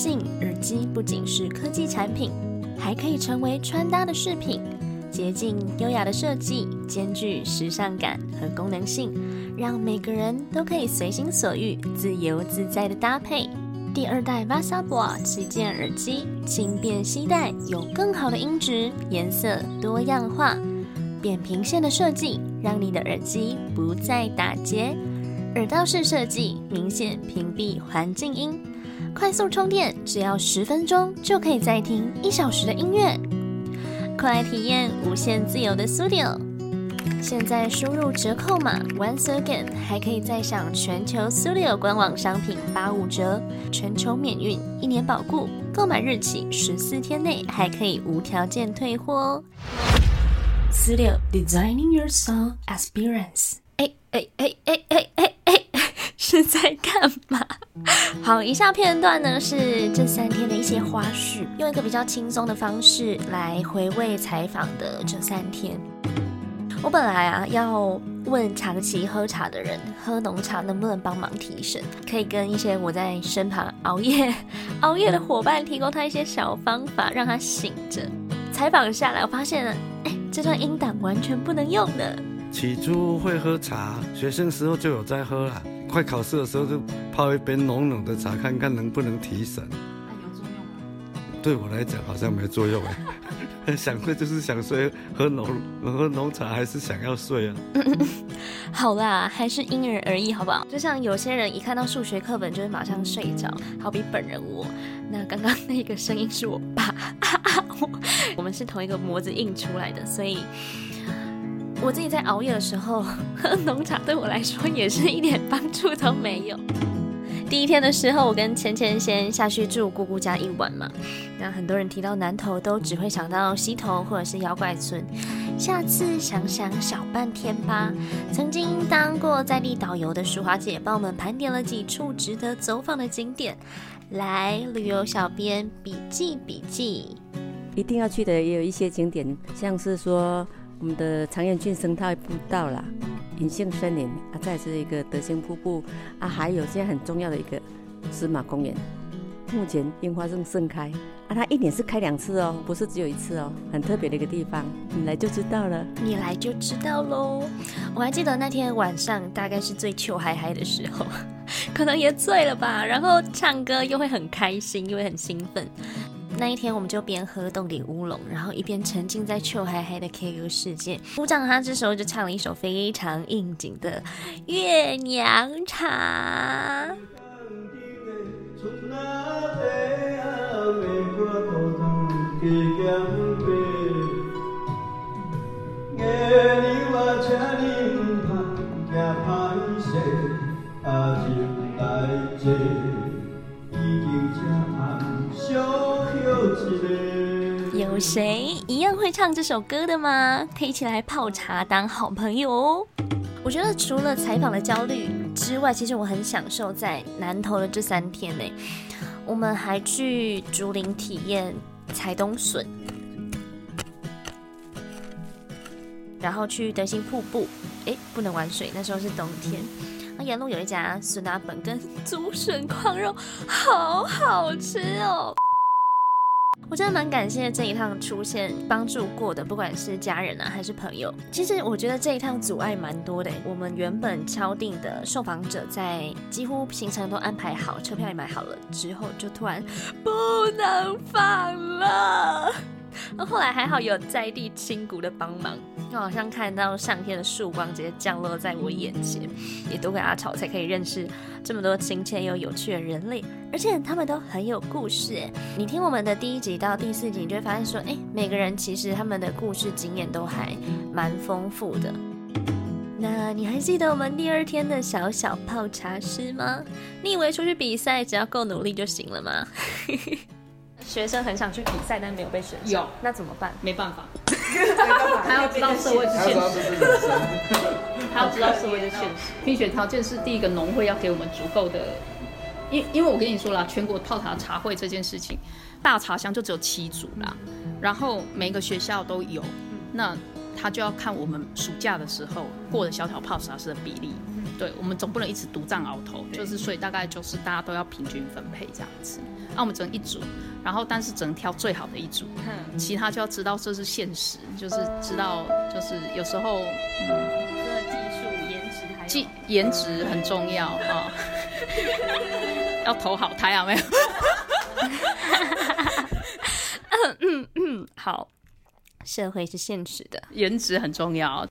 性，耳机不仅是科技产品，还可以成为穿搭的饰品。洁净优雅的设计，兼具时尚感和功能性，让每个人都可以随心所欲、自由自在的搭配。第二代 Vasabra 旗舰耳机，轻便携带，有更好的音质，颜色多样化，扁平线的设计，让你的耳机不再打结。耳道式设计，明显屏蔽环境音，快速充电，只要十分钟就可以再听一小时的音乐。快来体验无限自由的 Studio！现在输入折扣码 Once Again，还可以再享全球 Studio 官网商品八五折，全球免运，一年保固，购买日起十四天内还可以无条件退货哦。Studio Designing Your song, Experience。哎哎哎哎哎哎哎，是在干嘛？好，以下片段呢是这三天的一些花絮，用一个比较轻松的方式来回味采访的这三天。我本来啊要问长期喝茶的人，喝浓茶能不能帮忙提神，可以跟一些我在身旁熬夜 熬夜的伙伴提供他一些小方法，让他醒着。采访下来，我发现，哎，这段音档完全不能用的。起初会喝茶，学生时候就有在喝了，快考试的时候就泡一杯浓浓的茶，看看能不能提神。那有作用吗？对我来讲好像没作用哎。想睡就是想睡，喝浓喝浓茶还是想要睡啊？好啦，还是因人而异，好不好？就像有些人一看到数学课本就会马上睡着，好比本人我。那刚刚那个声音是我爸，我们是同一个模子印出来的，所以我自己在熬夜的时候喝浓茶，对我来说也是一点帮助都没有。第一天的时候，我跟芊芊先下去住姑姑家一晚嘛。那很多人提到南头，都只会想到溪头或者是妖怪村。下次想想小半天吧。曾经当过在地导游的淑华姐，帮我们盘点了几处值得走访的景点。来，旅游小编笔记笔记。一定要去的也有一些景点，像是说我们的长园郡生态步道啦。银杏森林啊，再是一个德兴瀑布啊，还有现在很重要的一个司马公园，目前樱花正盛开啊，它一年是开两次哦，不是只有一次哦，很特别的一个地方，你来就知道了，你来就知道喽。我还记得那天晚上大概是最秋嗨嗨的时候，可能也醉了吧，然后唱歌又会很开心，又会很兴奋。那一天，我们就边喝冻顶乌龙，然后一边沉浸在臭嗨嗨的 K 歌世界。鼓掌，他这时候就唱了一首非常应景的《月娘茶》。谁一样会唱这首歌的吗？可以一起来泡茶当好朋友哦。我觉得除了采访的焦虑之外，其实我很享受在南投的这三天呢。我们还去竹林体验采冬笋，然后去德兴瀑布。哎，不能玩水，那时候是冬天。那沿路有一家笋拿本跟竹笋矿肉，好好吃哦。我真的蛮感谢这一趟出现帮助过的，不管是家人啊还是朋友。其实我觉得这一趟阻碍蛮多的。我们原本敲定的受访者在几乎行程都安排好，车票也买好了之后，就突然不能放了。那后来还好有在地亲骨的帮忙，就好像看到上天的曙光直接降落在我眼前，也都跟阿草才可以认识这么多亲切又有趣的人类，而且他们都很有故事。哎，你听我们的第一集到第四集，你就会发现说，哎，每个人其实他们的故事经验都还蛮丰富的。那你还记得我们第二天的小小泡茶师吗？你以为出去比赛只要够努力就行了吗？学生很想去比赛，但没有被选有，那怎么办？没办法，还要知道社会的现实，还要知道社会的现实。冰雪条件是第一个，农会要给我们足够的，因因为我跟你说了，全国泡茶茶会这件事情，大茶乡就只有七组啦，然后每个学校都有，那他就要看我们暑假的时候过的小小泡茶室的比例。对，我们总不能一直独占鳌头，就是所以大概就是大家都要平均分配这样子。那我们只能一组，然后但是只能挑最好的一组，其他就要知道这是现实，就是知道就是有时候嗯，这个技术颜值还技颜值很重要 啊，要投好胎啊没有？嗯嗯嗯，好，社会是现实的，颜值很重要。